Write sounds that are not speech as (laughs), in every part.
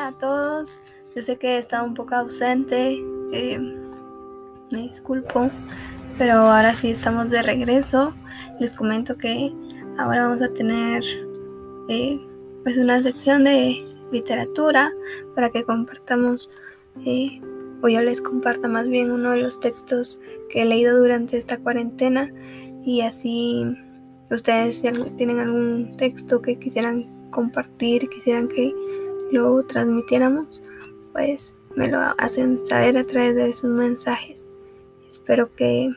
Hola a todos, yo sé que he estado un poco ausente, eh, me disculpo, pero ahora sí estamos de regreso. Les comento que ahora vamos a tener eh, pues una sección de literatura para que compartamos, eh, o yo les comparta más bien uno de los textos que he leído durante esta cuarentena y así ustedes si tienen algún texto que quisieran compartir, quisieran que lo transmitiéramos, pues me lo hacen saber a través de sus mensajes. Espero que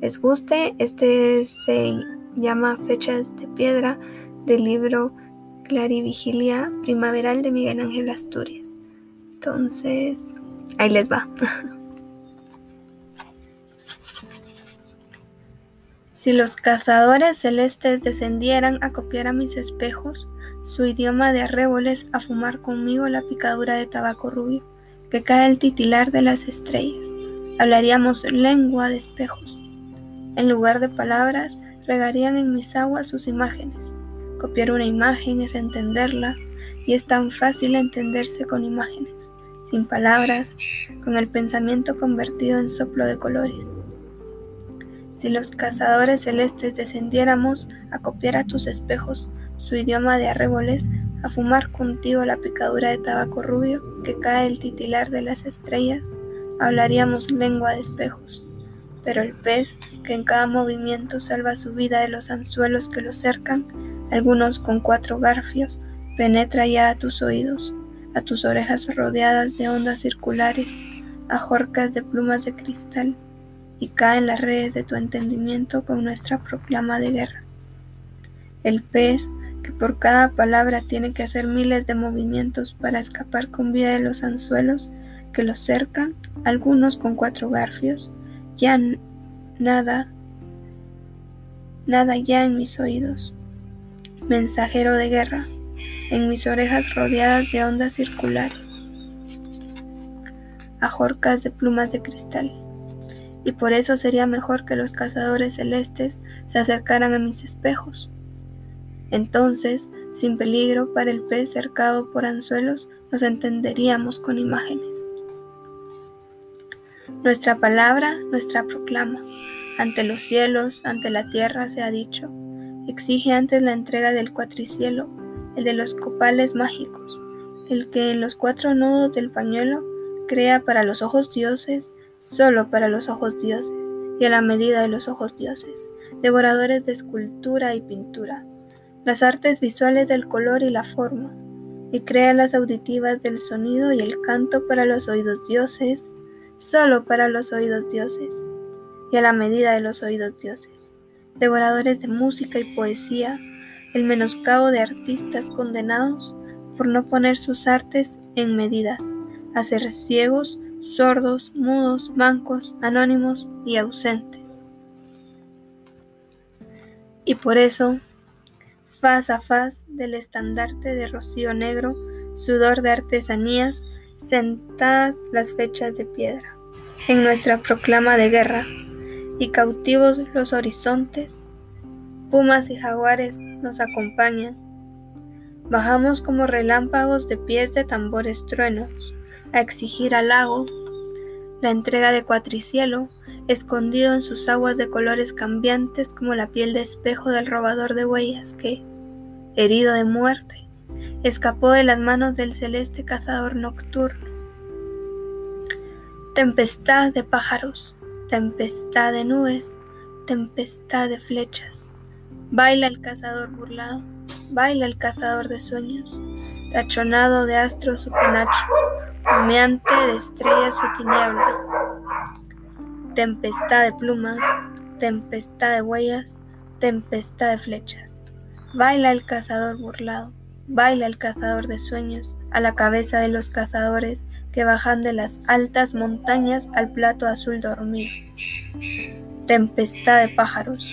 les guste. Este se llama Fechas de Piedra del libro Clarivigilia Primaveral de Miguel Ángel Asturias. Entonces, ahí les va. (laughs) Si los cazadores celestes descendieran a copiar a mis espejos, su idioma de arreboles a fumar conmigo la picadura de tabaco rubio, que cae el titilar de las estrellas. Hablaríamos lengua de espejos. En lugar de palabras, regarían en mis aguas sus imágenes. Copiar una imagen es entenderla, y es tan fácil entenderse con imágenes, sin palabras, con el pensamiento convertido en soplo de colores. Si los cazadores celestes descendiéramos a copiar a tus espejos, su idioma de arreboles, a fumar contigo la picadura de tabaco rubio que cae el titilar de las estrellas, hablaríamos lengua de espejos. Pero el pez, que en cada movimiento salva su vida de los anzuelos que lo cercan, algunos con cuatro garfios, penetra ya a tus oídos, a tus orejas rodeadas de ondas circulares, a jorcas de plumas de cristal, y cae en las redes de tu entendimiento con nuestra proclama de guerra. El pez, que por cada palabra tiene que hacer miles de movimientos para escapar con vida de los anzuelos que lo cercan, algunos con cuatro garfios, ya nada, nada ya en mis oídos. Mensajero de guerra, en mis orejas rodeadas de ondas circulares, ajorcas de plumas de cristal. Y por eso sería mejor que los cazadores celestes se acercaran a mis espejos entonces, sin peligro para el pez cercado por anzuelos, nos entenderíamos con imágenes. Nuestra palabra, nuestra proclama, ante los cielos, ante la tierra se ha dicho, exige antes la entrega del cuatricielo, el de los copales mágicos, el que en los cuatro nudos del pañuelo crea para los ojos dioses, solo para los ojos dioses, y a la medida de los ojos dioses, devoradores de escultura y pintura, las artes visuales del color y la forma, y crea las auditivas del sonido y el canto para los oídos dioses, solo para los oídos dioses, y a la medida de los oídos dioses, devoradores de música y poesía, el menoscabo de artistas condenados por no poner sus artes en medidas, a ser ciegos, sordos, mudos, mancos, anónimos y ausentes. Y por eso faz a faz del estandarte de rocío negro, sudor de artesanías, sentadas las fechas de piedra, en nuestra proclama de guerra, y cautivos los horizontes, pumas y jaguares nos acompañan. Bajamos como relámpagos de pies de tambores truenos, a exigir al lago la entrega de cuatricielo, escondido en sus aguas de colores cambiantes como la piel de espejo del robador de huellas que, herido de muerte, escapó de las manos del celeste cazador nocturno. Tempestad de pájaros, tempestad de nubes, tempestad de flechas. Baila el cazador burlado, baila el cazador de sueños, tachonado de astros su penacho, humeante de estrellas su tiniebla. Tempestad de plumas, tempestad de huellas, tempestad de flechas. Baila el cazador burlado, baila el cazador de sueños a la cabeza de los cazadores que bajan de las altas montañas al plato azul dormido. Tempestad de pájaros,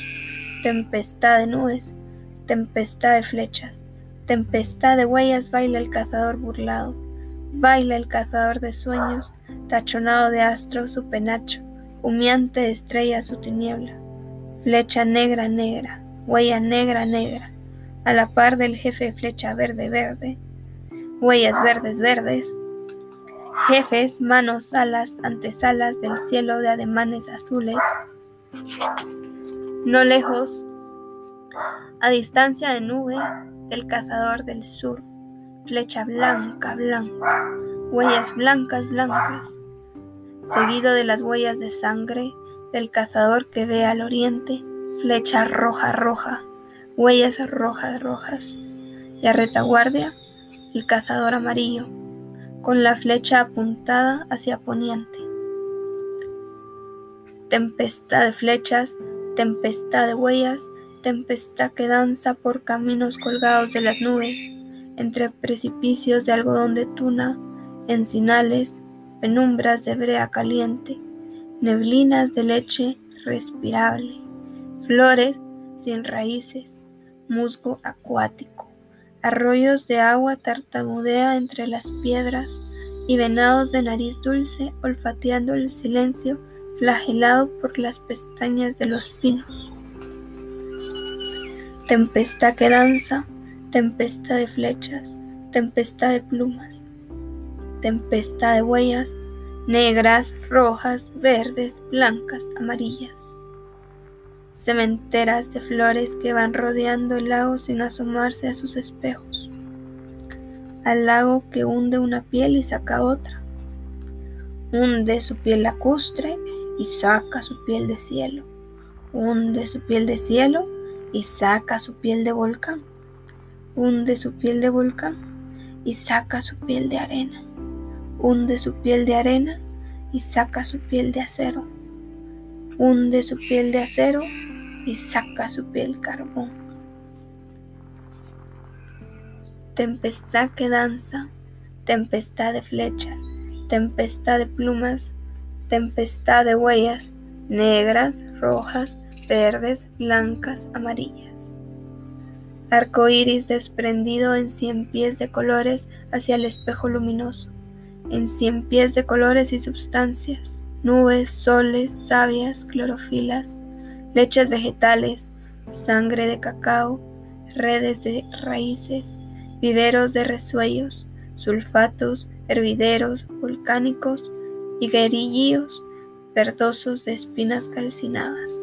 tempestad de nubes, tempestad de flechas, tempestad de huellas baila el cazador burlado, baila el cazador de sueños, tachonado de astro su penacho, humeante estrella su tiniebla, flecha negra negra, huella negra negra, a la par del jefe flecha verde verde, huellas verdes verdes, jefes, manos, alas, antesalas del cielo de ademanes azules, no lejos, a distancia de nube del cazador del sur, flecha blanca, blanca, huellas blancas, blancas, seguido de las huellas de sangre del cazador que ve al oriente, flecha roja, roja, huellas rojas, rojas, y a retaguardia el cazador amarillo, con la flecha apuntada hacia poniente. Tempestad de flechas, tempestad de huellas, tempestad que danza por caminos colgados de las nubes, entre precipicios de algodón de tuna, encinales, penumbras de brea caliente, neblinas de leche respirable, flores sin raíces, musgo acuático, arroyos de agua tartamudea entre las piedras y venados de nariz dulce olfateando el silencio flagelado por las pestañas de los pinos. Tempestad que danza, tempestad de flechas, tempestad de plumas, tempestad de huellas, negras, rojas, verdes, blancas, amarillas. Cementeras de flores que van rodeando el lago sin asomarse a sus espejos. Al lago que hunde una piel y saca otra. Hunde su piel lacustre y saca su piel de cielo. Hunde su piel de cielo y saca su piel de volcán. Hunde su piel de volcán y saca su piel de arena hunde su piel de arena y saca su piel de acero. Hunde su piel de acero y saca su piel carbón. Tempestad que danza, tempestad de flechas, tempestad de plumas, tempestad de huellas, negras, rojas, verdes, blancas, amarillas. Arco iris desprendido en cien pies de colores hacia el espejo luminoso en cien pies de colores y substancias, nubes, soles, sabias, clorofilas, leches vegetales, sangre de cacao, redes de raíces, viveros de resuellos, sulfatos, hervideros, volcánicos y guerillíos verdosos de espinas calcinadas,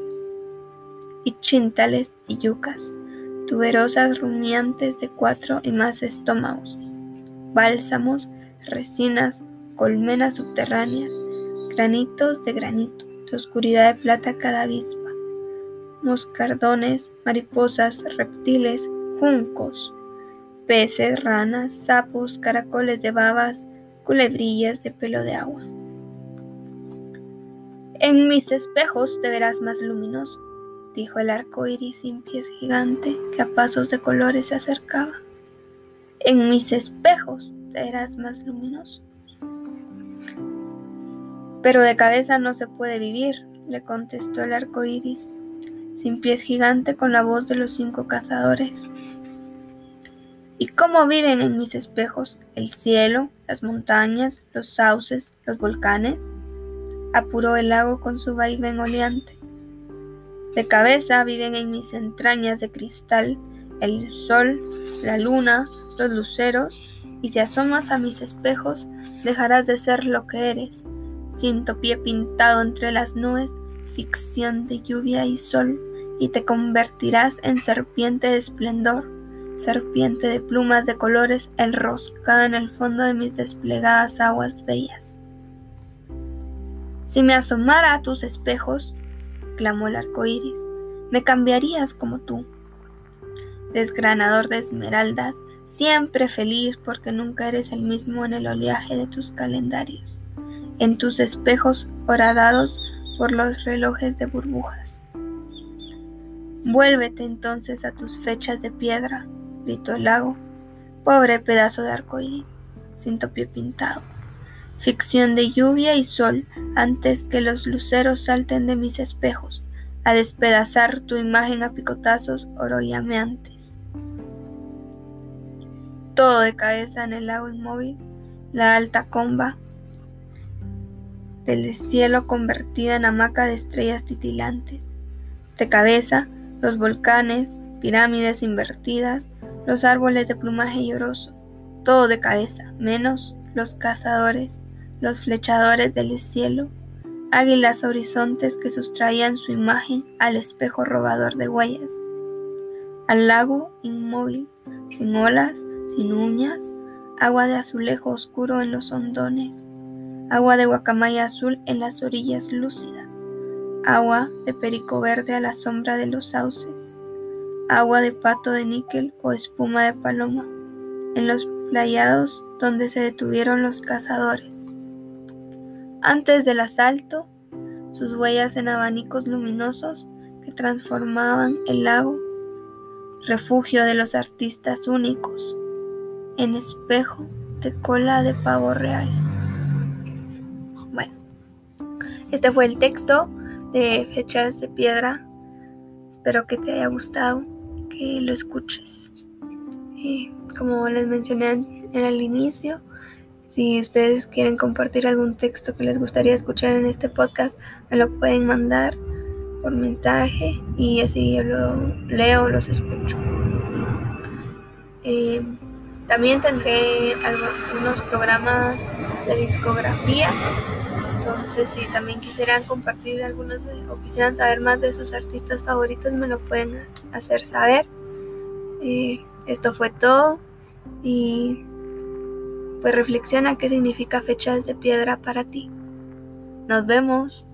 y chintales y yucas, tuberosas rumiantes de cuatro y más estómagos, bálsamos, resinas, colmenas subterráneas, granitos de granito, de oscuridad de plata cada avispa, moscardones, mariposas, reptiles, juncos, peces, ranas, sapos, caracoles de babas, culebrillas de pelo de agua. En mis espejos te verás más luminoso, dijo el arco iris sin pies gigante que a pasos de colores se acercaba. En mis espejos serás más luminoso. Pero de cabeza no se puede vivir, le contestó el arco iris, sin pies gigante con la voz de los cinco cazadores. ¿Y cómo viven en mis espejos el cielo, las montañas, los sauces, los volcanes? Apuró el lago con su vaivén oleante. De cabeza viven en mis entrañas de cristal el sol, la luna, luceros y si asomas a mis espejos, dejarás de ser lo que eres, cinto pie pintado entre las nubes, ficción de lluvia y sol, y te convertirás en serpiente de esplendor, serpiente de plumas de colores enroscada en el fondo de mis desplegadas aguas bellas. Si me asomara a tus espejos, clamó el arco iris, me cambiarías como tú. Desgranador de esmeraldas, siempre feliz porque nunca eres el mismo en el oleaje de tus calendarios, en tus espejos horadados por los relojes de burbujas. Vuélvete entonces a tus fechas de piedra, gritó el lago, pobre pedazo de arcoíris, sin topio pintado. Ficción de lluvia y sol antes que los luceros salten de mis espejos, a despedazar tu imagen a picotazos oroyameantes todo de cabeza en el lago inmóvil, la alta comba del cielo convertida en hamaca de estrellas titilantes. De cabeza, los volcanes, pirámides invertidas, los árboles de plumaje lloroso, todo de cabeza, menos los cazadores, los flechadores del cielo, águilas horizontes que sustraían su imagen al espejo robador de huellas, al lago inmóvil, sin olas, sin uñas, agua de azulejo oscuro en los hondones, agua de guacamaya azul en las orillas lúcidas, agua de perico verde a la sombra de los sauces, agua de pato de níquel o espuma de paloma, en los playados donde se detuvieron los cazadores. Antes del asalto, sus huellas en abanicos luminosos que transformaban el lago, refugio de los artistas únicos, en espejo de cola de pavo real. Bueno, este fue el texto de Fechas de Piedra. Espero que te haya gustado, que lo escuches. Y como les mencioné en el inicio, si ustedes quieren compartir algún texto que les gustaría escuchar en este podcast, me lo pueden mandar por mensaje y así yo lo leo, los escucho. Eh, también tendré algunos programas de discografía. Entonces, si también quisieran compartir algunos o quisieran saber más de sus artistas favoritos, me lo pueden hacer saber. Esto fue todo y pues reflexiona qué significa fechas de piedra para ti. Nos vemos.